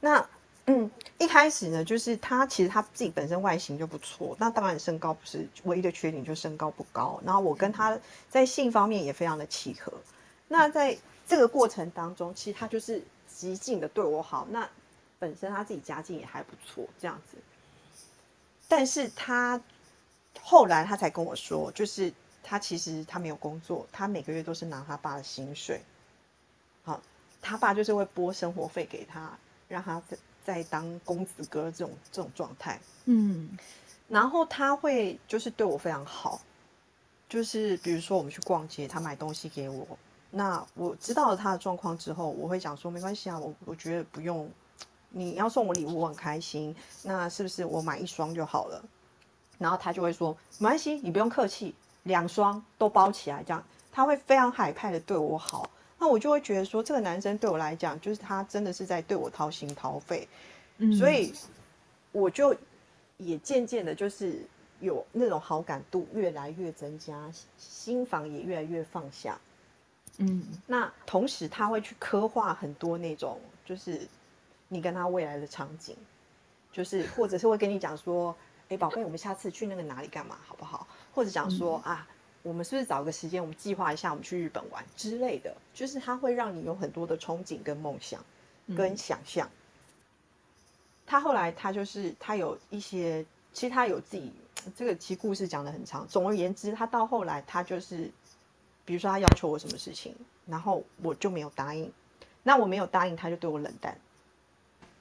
那嗯，一开始呢，就是他其实他自己本身外形就不错，那当然身高不是唯一的缺点，就身高不高。然后我跟他在性方面也非常的契合。那在这个过程当中，其实他就是极尽的对我好。那本身他自己家境也还不错，这样子。但是他后来他才跟我说，就是他其实他没有工作，他每个月都是拿他爸的薪水。好，他爸就是会拨生活费给他，让他在在当公子哥这种这种状态。嗯，然后他会就是对我非常好，就是比如说我们去逛街，他买东西给我。那我知道了他的状况之后，我会讲说没关系啊，我我觉得不用，你要送我礼物我很开心，那是不是我买一双就好了？然后他就会说没关系，你不用客气，两双都包起来，这样他会非常海派的对我好，那我就会觉得说这个男生对我来讲，就是他真的是在对我掏心掏肺，所以我就也渐渐的，就是有那种好感度越来越增加，心房也越来越放下。嗯，那同时他会去刻画很多那种，就是你跟他未来的场景，就是或者是会跟你讲说，哎，宝贝，我们下次去那个哪里干嘛，好不好？或者讲说啊，我们是不是找个时间，我们计划一下，我们去日本玩之类的，就是他会让你有很多的憧憬跟梦想跟想象。他后来他就是他有一些，其实他有自己这个其实故事讲的很长。总而言之，他到后来他就是。比如说他要求我什么事情，然后我就没有答应，那我没有答应，他就对我冷淡，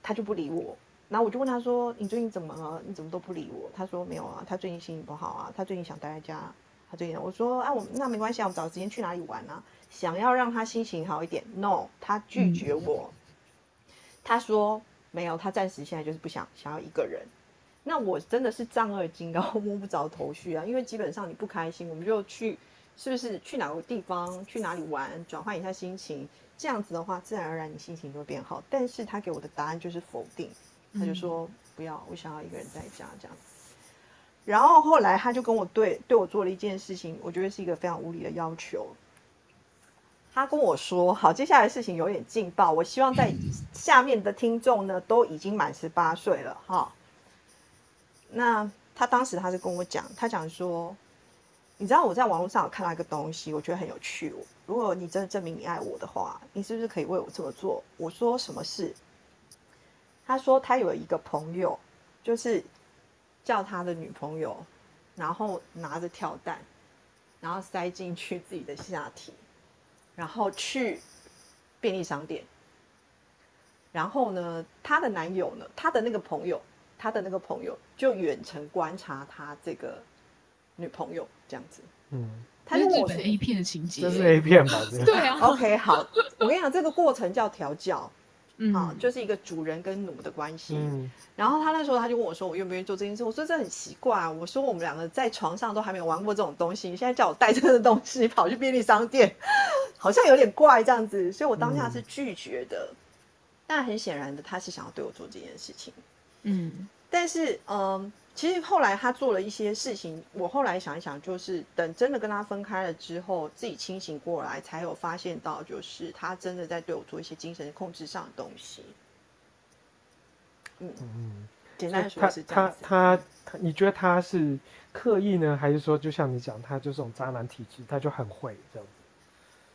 他就不理我。然后我就问他说：“你最近怎么了？你怎么都不理我？”他说：“没有啊，他最近心情不好啊，他最近想待在家。”他最近我说：“啊，我那没关系啊，我们找时间去哪里玩啊？想要让他心情好一点。”No，他拒绝我。他说：“没有，他暂时现在就是不想想要一个人。”那我真的是丈二金刚摸不着头绪啊，因为基本上你不开心，我们就去。是不是去哪个地方，去哪里玩，转换一下心情，这样子的话，自然而然你心情就会变好。但是他给我的答案就是否定，他就说不要，我想要一个人在家这样子。然后后来他就跟我对对我做了一件事情，我觉得是一个非常无理的要求。他跟我说：“好，接下来事情有点劲爆，我希望在下面的听众呢都已经满十八岁了哈。”那他当时他是跟我讲，他讲说。你知道我在网络上有看到一个东西，我觉得很有趣。如果你真的证明你爱我的话，你是不是可以为我这么做？我说什么事？他说他有一个朋友，就是叫他的女朋友，然后拿着跳蛋，然后塞进去自己的下体，然后去便利商店。然后呢，他的男友呢，他的那个朋友，他的那个朋友就远程观察他这个。女朋友这样子，嗯，他是日本 A 片的情节，这是 A 片吧？对啊。OK，好，我跟你讲，这个过程叫调教，嗯，就是一个主人跟奴的关系。嗯，然后他那时候他就问我说：“我愿不愿意做这件事？”我说：“这很奇怪。”我说：“我们两个在床上都还没有玩过这种东西，你现在叫我带这个东西跑去便利商店，好像有点怪这样子。”所以，我当下是拒绝的。但很显然的，他是想要对我做这件事情。嗯，但是，嗯。其实后来他做了一些事情，我后来想一想，就是等真的跟他分开了之后，自己清醒过来，才有发现到，就是他真的在对我做一些精神控制上的东西。嗯嗯，简单说是这样子。他他他，你觉得他是刻意呢，还是说就像你讲，他就这种渣男体质，他就很会这样子？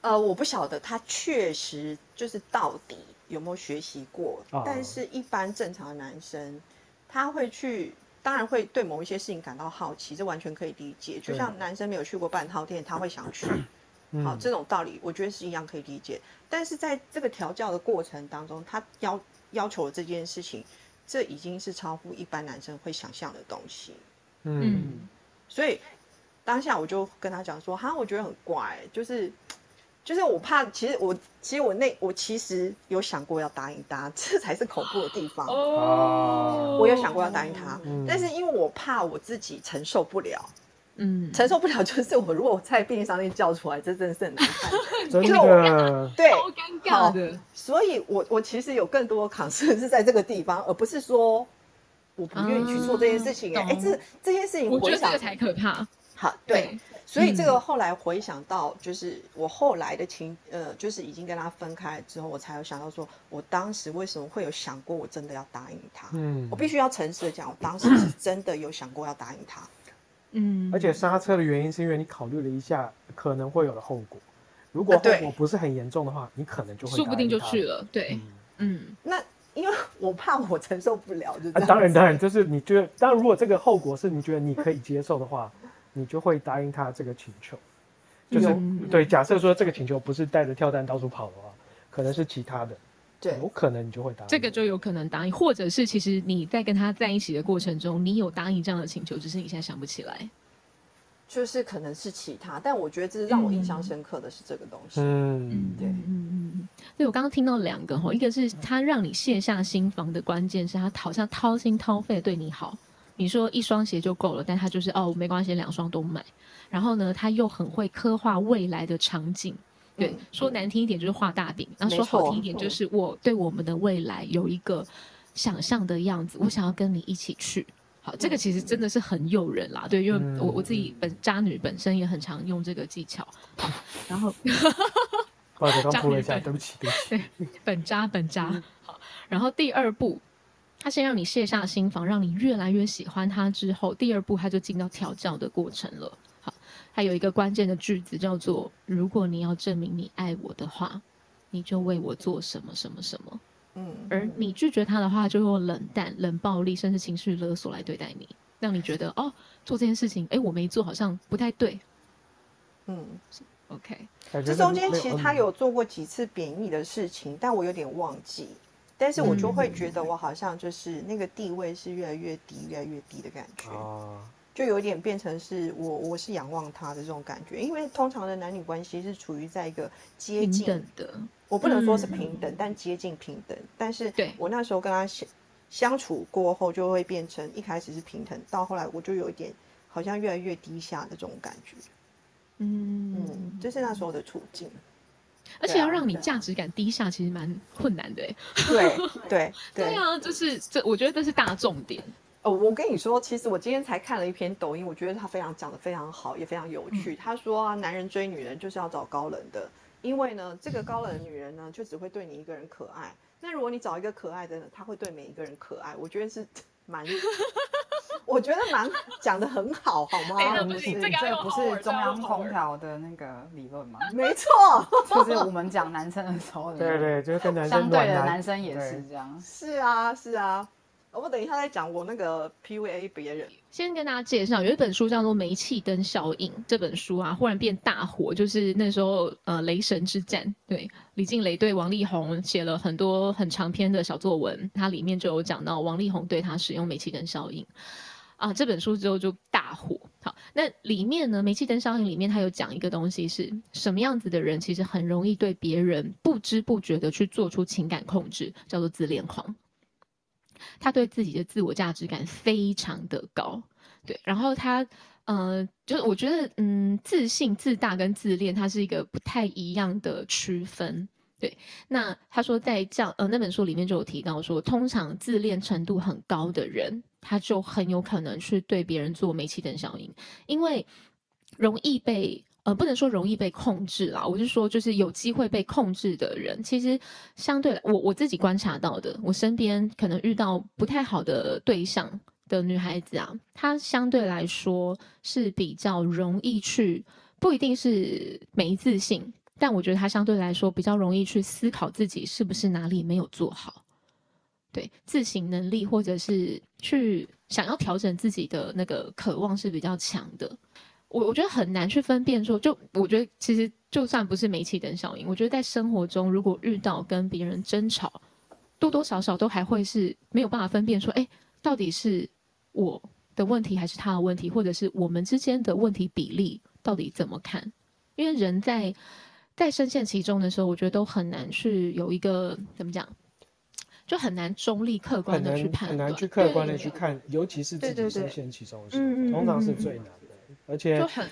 呃，我不晓得他确实就是到底有没有学习过，但是一般正常的男生他会去。当然会对某一些事情感到好奇，这完全可以理解。就像男生没有去过半套店，他会想去，好这种道理，我觉得是一样可以理解。但是在这个调教的过程当中，他要要求的这件事情，这已经是超乎一般男生会想象的东西。嗯，所以当下我就跟他讲说，哈，我觉得很怪，就是。就是我怕，其实我其实我那我其实有想过要答应他，这才是恐怖的地方。哦，我有想过要答应他，但是因为我怕我自己承受不了，嗯，承受不了就是我如果在便利商店叫出来，这真的是很难看，真的，对，好尴尬的。所以我我其实有更多抗生是在这个地方，而不是说我不愿意去做这件事情。哎，这这件事情，我觉得这个才可怕。好，对。所以这个后来回想到，就是我后来的情，呃，就是已经跟他分开之后，我才有想到说，我当时为什么会有想过，我真的要答应他。嗯我必须要诚实的讲，我当时是 真的有想过要答应他。嗯，而且刹车的原因是因为你考虑了一下可能会有的后果，如果后果不是很严重的话，你可能就会说不定就去了。了。对，嗯嗯，那因为我怕我承受不了，就当然当然，就是你觉得，当然如果这个后果是你觉得你可以接受的话，你就会答应他这个请求。就是对，假设说这个请求不是带着跳蛋到处跑的话，可能是其他的，对有可能你就会答应。这个就有可能答应，或者是其实你在跟他在一起的过程中，你有答应这样的请求，只是你现在想不起来。就是可能是其他，但我觉得这是让我印象深刻的是这个东西。嗯，对嗯嗯嗯。对，我刚刚听到两个哈，一个是他让你卸下心防的关键是他好像掏心掏肺对你好。你说一双鞋就够了，但他就是哦没关系，两双都买。然后呢，他又很会刻画未来的场景。对，嗯说难听一点就是画大饼，然后没错说好听一点就是我对我们的未来有一个想象的样子，我想要跟你一起去。好，这个其实真的是很诱人啦，对，因为嗯我我自己本渣女本身也很常用这个技巧。好，然后不好意思，刚渣扑了一下，女对不起，对不起。本渣本渣。好，然后第二步，他先让你卸下心防，让你越来越喜欢他之后，第二步他就进到调教的过程了。好，还有一个关键的句子叫做：如果你要证明你爱我的话，你就为我做什么什么什么。嗯，而你拒绝他的话，就用冷淡、冷暴力，甚至情绪勒索来对待你，让你觉得哦，做这件事情，哎，我没做，好像不太对。嗯，OK，这中间其实他嗯有做过几次贬义的事情，但我有点忘记。但是我就会觉得我好像就是那个地位是越来越低、越来越低的感觉，啊，就有点变成是我我是仰望他的这种感觉。因为通常的男女关系是处于在一个接近等的，我不能说是嗯平等，但接近平等。但是我那时候跟他相相处过后，就会变成一开始是平等，到后来我就有一点好像越来越低下的这种感觉。嗯嗯，这是那时候的处境。而且要让你价值感低下，其实蛮困难的。哎对 对对啊，就是这，我觉得这是大重点。哦，我跟你说，其实我今天才看了一篇抖音，我觉得他非常讲的非常好，也非常有趣。他说啊，男人追女人就是要找高冷的，因为呢，这个高冷的女人呢，就只会对你一个人可爱。那如果你找一个可爱的呢，他会对每一个人可爱。我觉得是蛮，我觉得蛮讲的很好，好吗？不不是这个不是中央空调的那个理论吗？没错，就是我们讲男生的时候对对，就是跟男生相对的男生也是这样。是啊，是啊。我等一下再讲我那个 PUA 别人。先跟大家介绍，有一本书叫做《煤气灯效应》。这本书啊，忽然变大火，就是那时候呃雷神之战，对李静蕾对王力宏写了很多很长篇的小作文，它里面就有讲到王力宏对他使用煤气灯效应。啊，这本书之后就大火。好，那里面呢，煤气灯效应里面它有讲一个东西是什么样子的人，其实很容易对别人不知不觉的去做出情感控制，叫做自恋狂。他对自己的自我价值感非常的高，对，然后他，呃，就是我觉得，嗯，自信、自大跟自恋，它是一个不太一样的区分。对，那他说在这样，呃，那本书里面就有提到说，通常自恋程度很高的人，他就很有可能去对别人做煤气灯效应，因为容易被。呃，不能说容易被控制啦，我是说，就是有机会被控制的人，其实相对来，我我自己观察到的，我身边可能遇到不太好的对象的女孩子啊，她相对来说是比较容易去，不一定是没自信，但我觉得她相对来说比较容易去思考自己是不是哪里没有做好，对自省能力或者是去想要调整自己的那个渴望是比较强的。我我觉得很难去分辨说，就我觉得其实就算不是煤气灯效应，我觉得在生活中如果遇到跟别人争吵，多多少少都还会是没有办法分辨说，哎，到底是我的问题还是他的问题，或者是我们之间的问题比例到底怎么看？因为人在在深陷其中的时候，我觉得都很难去有一个怎么讲，就很难中立客观的去判断，很难去客观的去看，尤其是自己深陷其中的时候，通常是最难的。而且就很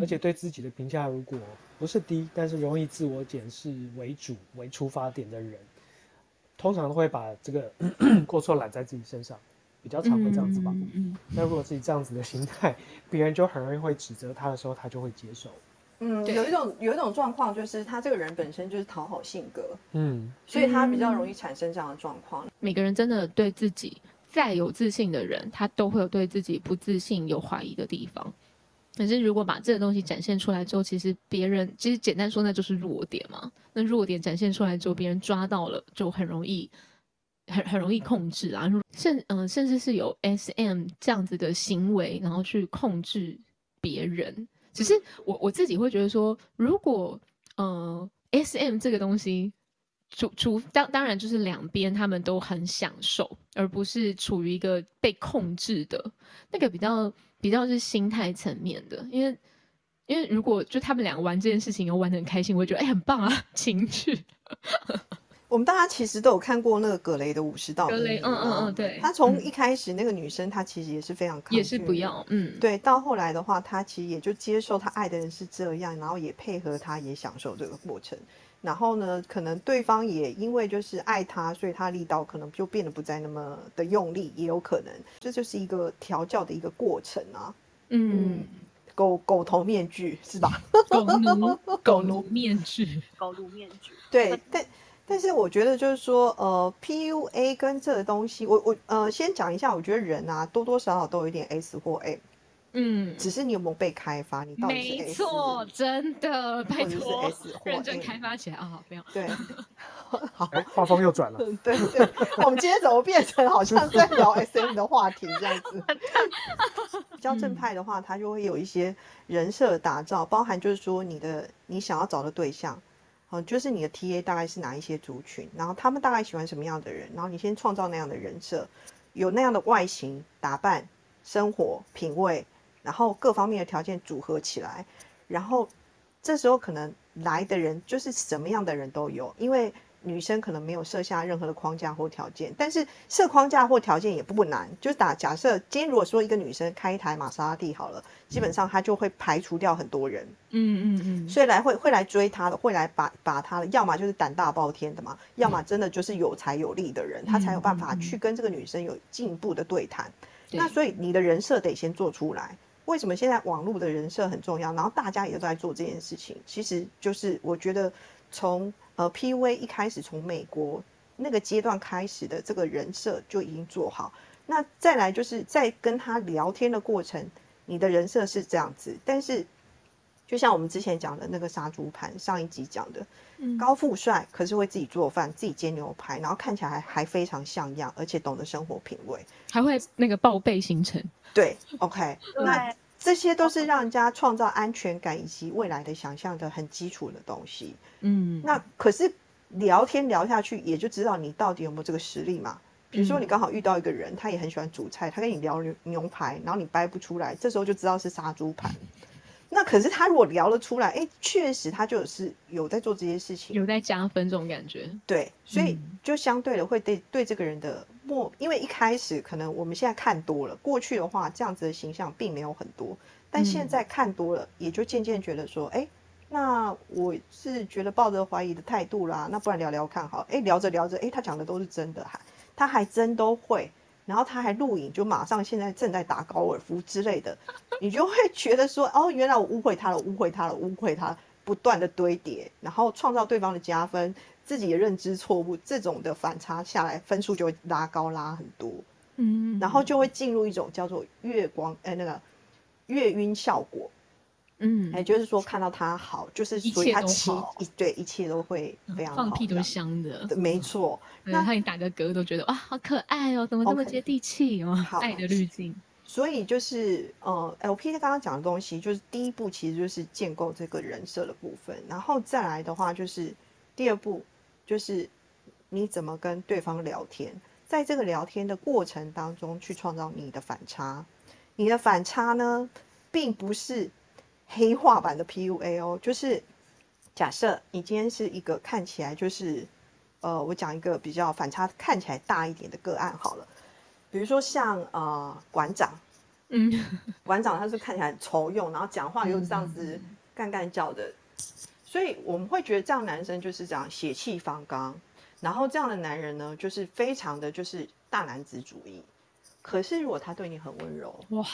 而且对自己的评价如果不是低，但是容易自我检视为主为出发点的人，通常都会把这个 过错揽在自己身上。比较常会这样子吧。嗯嗯那如果是以这样子的心态，别人就很容易会指责他的时候，他就会接受。嗯，有一种有一种状况，就是他这个人本身就是讨好性格，嗯，所以他比较容易产生这样的状况。每个人真的对自己再有自信的人，他都会有对自己不自信、有怀疑的地方。可是如果把这个东西展现出来之后，其实别人其实简单说，那就是弱点嘛。那弱点展现出来之后，别人抓到了，就很容易。很很容易控制啊，甚嗯、呃，甚至是有 S M 这样子的行为，然后去控制别人。只是我我自己会觉得说，如果呃 S M 这个东西，除除当当然就是两边他们都很享受，而不是处于一个被控制的那个比较比较是心态层面的，因为因为如果就他们两个玩这件事情又玩的很开心，我会觉得哎、很棒啊，情趣。我们大家其实都有看过那个葛雷的五十道格雷，嗯嗯啊嗯，对，他从嗯一开始那个女生，她其实也是非常抗也是不要，嗯，对，到后来的话，她其实也就接受她爱的人是这样，然后也配合他，也享受这个过程。然后呢，可能对方也因为就是爱他，所以他力道可能就变得不再那么的用力，也有可能，这就是一个调教的一个过程啊。嗯，狗狗头面具是吧？狗奴狗奴面具，狗奴面具。对，但但是我觉得就是说，呃，PUA 跟这个东西，我我呃先讲一下，我觉得人啊多多少少都有一点 S 或 M，嗯，只是你有没有被开发，你到底是没错，真的，拜或者是托 S 或认真开发起来啊！好不要，对，好。哎，画风又转了。对对，我们今天怎么变成好像在聊 SM 的话题这样子？比较正派的话，他就会有一些人设打造，包含就是说你的你想要找的对象，哦，就是你的 TA 大概是哪一些族群，然后他们大概喜欢什么样的人，然后你先创造那样的人设，有那样的外形、打扮、生活品味，然后各方面的条件组合起来，然后这时候可能来的人就是什么样的人都有，因为女生可能没有设下任何的框架或条件，但是设框架或条件也不难。就是打假设，今天如果说一个女生开一台玛莎拉蒂好了，基本上她就会排除掉很多人，嗯嗯嗯，所以来会会来追她的，会来把把她的，要么就是胆大包天的嘛，要么真的就是有才有力的人，他才有办法去跟这个女生有进一步的对谈。那所以你的人设得先做出来。为什么现在网络的人设很重要？然后大家也都在做这件事情，其实就是我觉得从呃 PUA 一开始从美国那个阶段开始的这个人设就已经做好。那再来就是在跟他聊天的过程，你的人设是这样子，但是就像我们之前讲的那个杀猪盘，上一集讲的，嗯高富帅，可是会自己做饭，自己煎牛排，然后看起来还还非常像样，而且懂得生活品味。还会那个报备行程，对，OK，那对这些都是让人家创造安全感以及未来的想象的很基础的东西。嗯，那可是聊天聊下去，也就知道你到底有没有这个实力嘛。比如说你嗯刚好遇到一个人，他也很喜欢煮菜，他跟你聊牛牛排，然后你掰不出来，这时候就知道是杀猪盘。那可是他如果聊了出来，哎，确实他就是有在做这些事情，有在加分这种感觉，对，所以嗯。就相对的会对对这个人的莫，因为一开始可能我们现在看多了，过去的话这样子的形象并没有很多，但现嗯。在看多了，也就渐渐觉得说，哎，那我是觉得抱着怀疑的态度啦，那不然聊聊看好，哎，聊着聊着，哎，他讲的都是真的，还他还真都会。然后他还录影，就马上现在正在打高尔夫之类的，你就会 觉得说，哦，原来我误会他了，误会他了，误会他了，不断的堆叠，然后创造对方的加分，自己的认知错误，这种的反差下来，分数就会拉高拉很多，嗯，然后就会进入一种叫做月光，哎，那个月晕效果，嗯，也，就是说看到他好，就是所以他其一对一切都会非常好，放屁都是香的，没错。对，那他你打个嗝都觉得哇，好可爱哦，怎么这么接地气哦好，爱的滤镜，所以就是呃，LP 刚刚讲的东西，就是第一步其实就是建构这个人设的部分，然后再来的话就是第二步就是你怎么跟对方聊天，在这个聊天的过程当中去创造你的反差。你的反差呢，并不是黑化版的 PUA 哦，就是假设你今天是一个看起来就是呃，我讲一个比较反差看起来大一点的个案好了。比如说像呃馆长，嗯，馆长他是看起来很愁用，然后讲话又这样子干干叫的，所以我们会觉得这样男生就是这样血气方刚，然后这样的男人呢，就是非常的就是大男子主义，可是如果他对你很温柔，哇，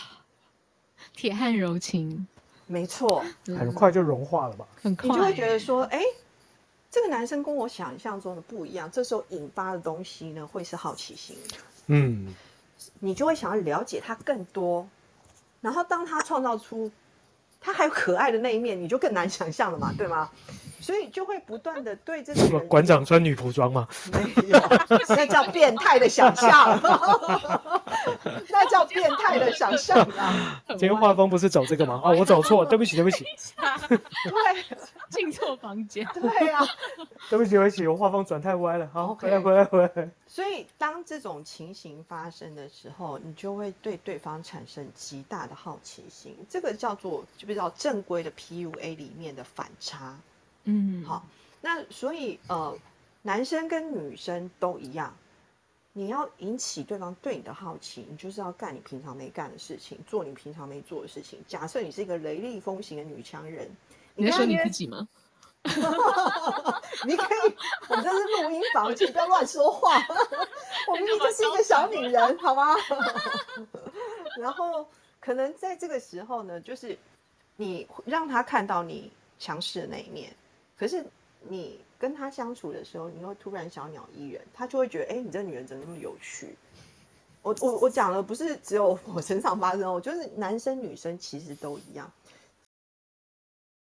铁汉柔情，没错，很快就融化了吧？很快，你就会觉得说，哎、这个男生跟我想象中的不一样。这时候引发的东西呢，会是好奇心，嗯，你就会想要了解他更多。然后当他创造出他还有可爱的那一面，你就更难想象了嘛，对吗？所以就会不断的对这个什么人馆长穿女仆装吗？没有，那叫变态的想象，那叫变态的想象啊！很 今天歪画风不是走这个吗？哦，我走错，对不起，对不起，对进错房间，对啊，对不起，对不起，我画风转太歪了。好回来，回来，回来。所以当这种情形发生的时候，你就会对对方产生极大的好奇心，这个叫做就比较正规的 PUA 里面的反差。嗯，好，那所以呃，男生跟女生都一样，你要引起对方对你的好奇，你就是要干你平常没干的事情，做你平常没做的事情。假设你是一个雷厉风行的女强人，你在说你自己吗？你可以，我们这是录音房，请不要乱说话。我明明就是一个小女人，好吗？然后可能在这个时候呢，就是你让他看到你强势的那一面，可是你跟他相处的时候，你会突然小鸟依人，他就会觉得，哎、你这女人怎么那么有趣？我我我讲了不是只有我身上发生我，就是男生女生其实都一样。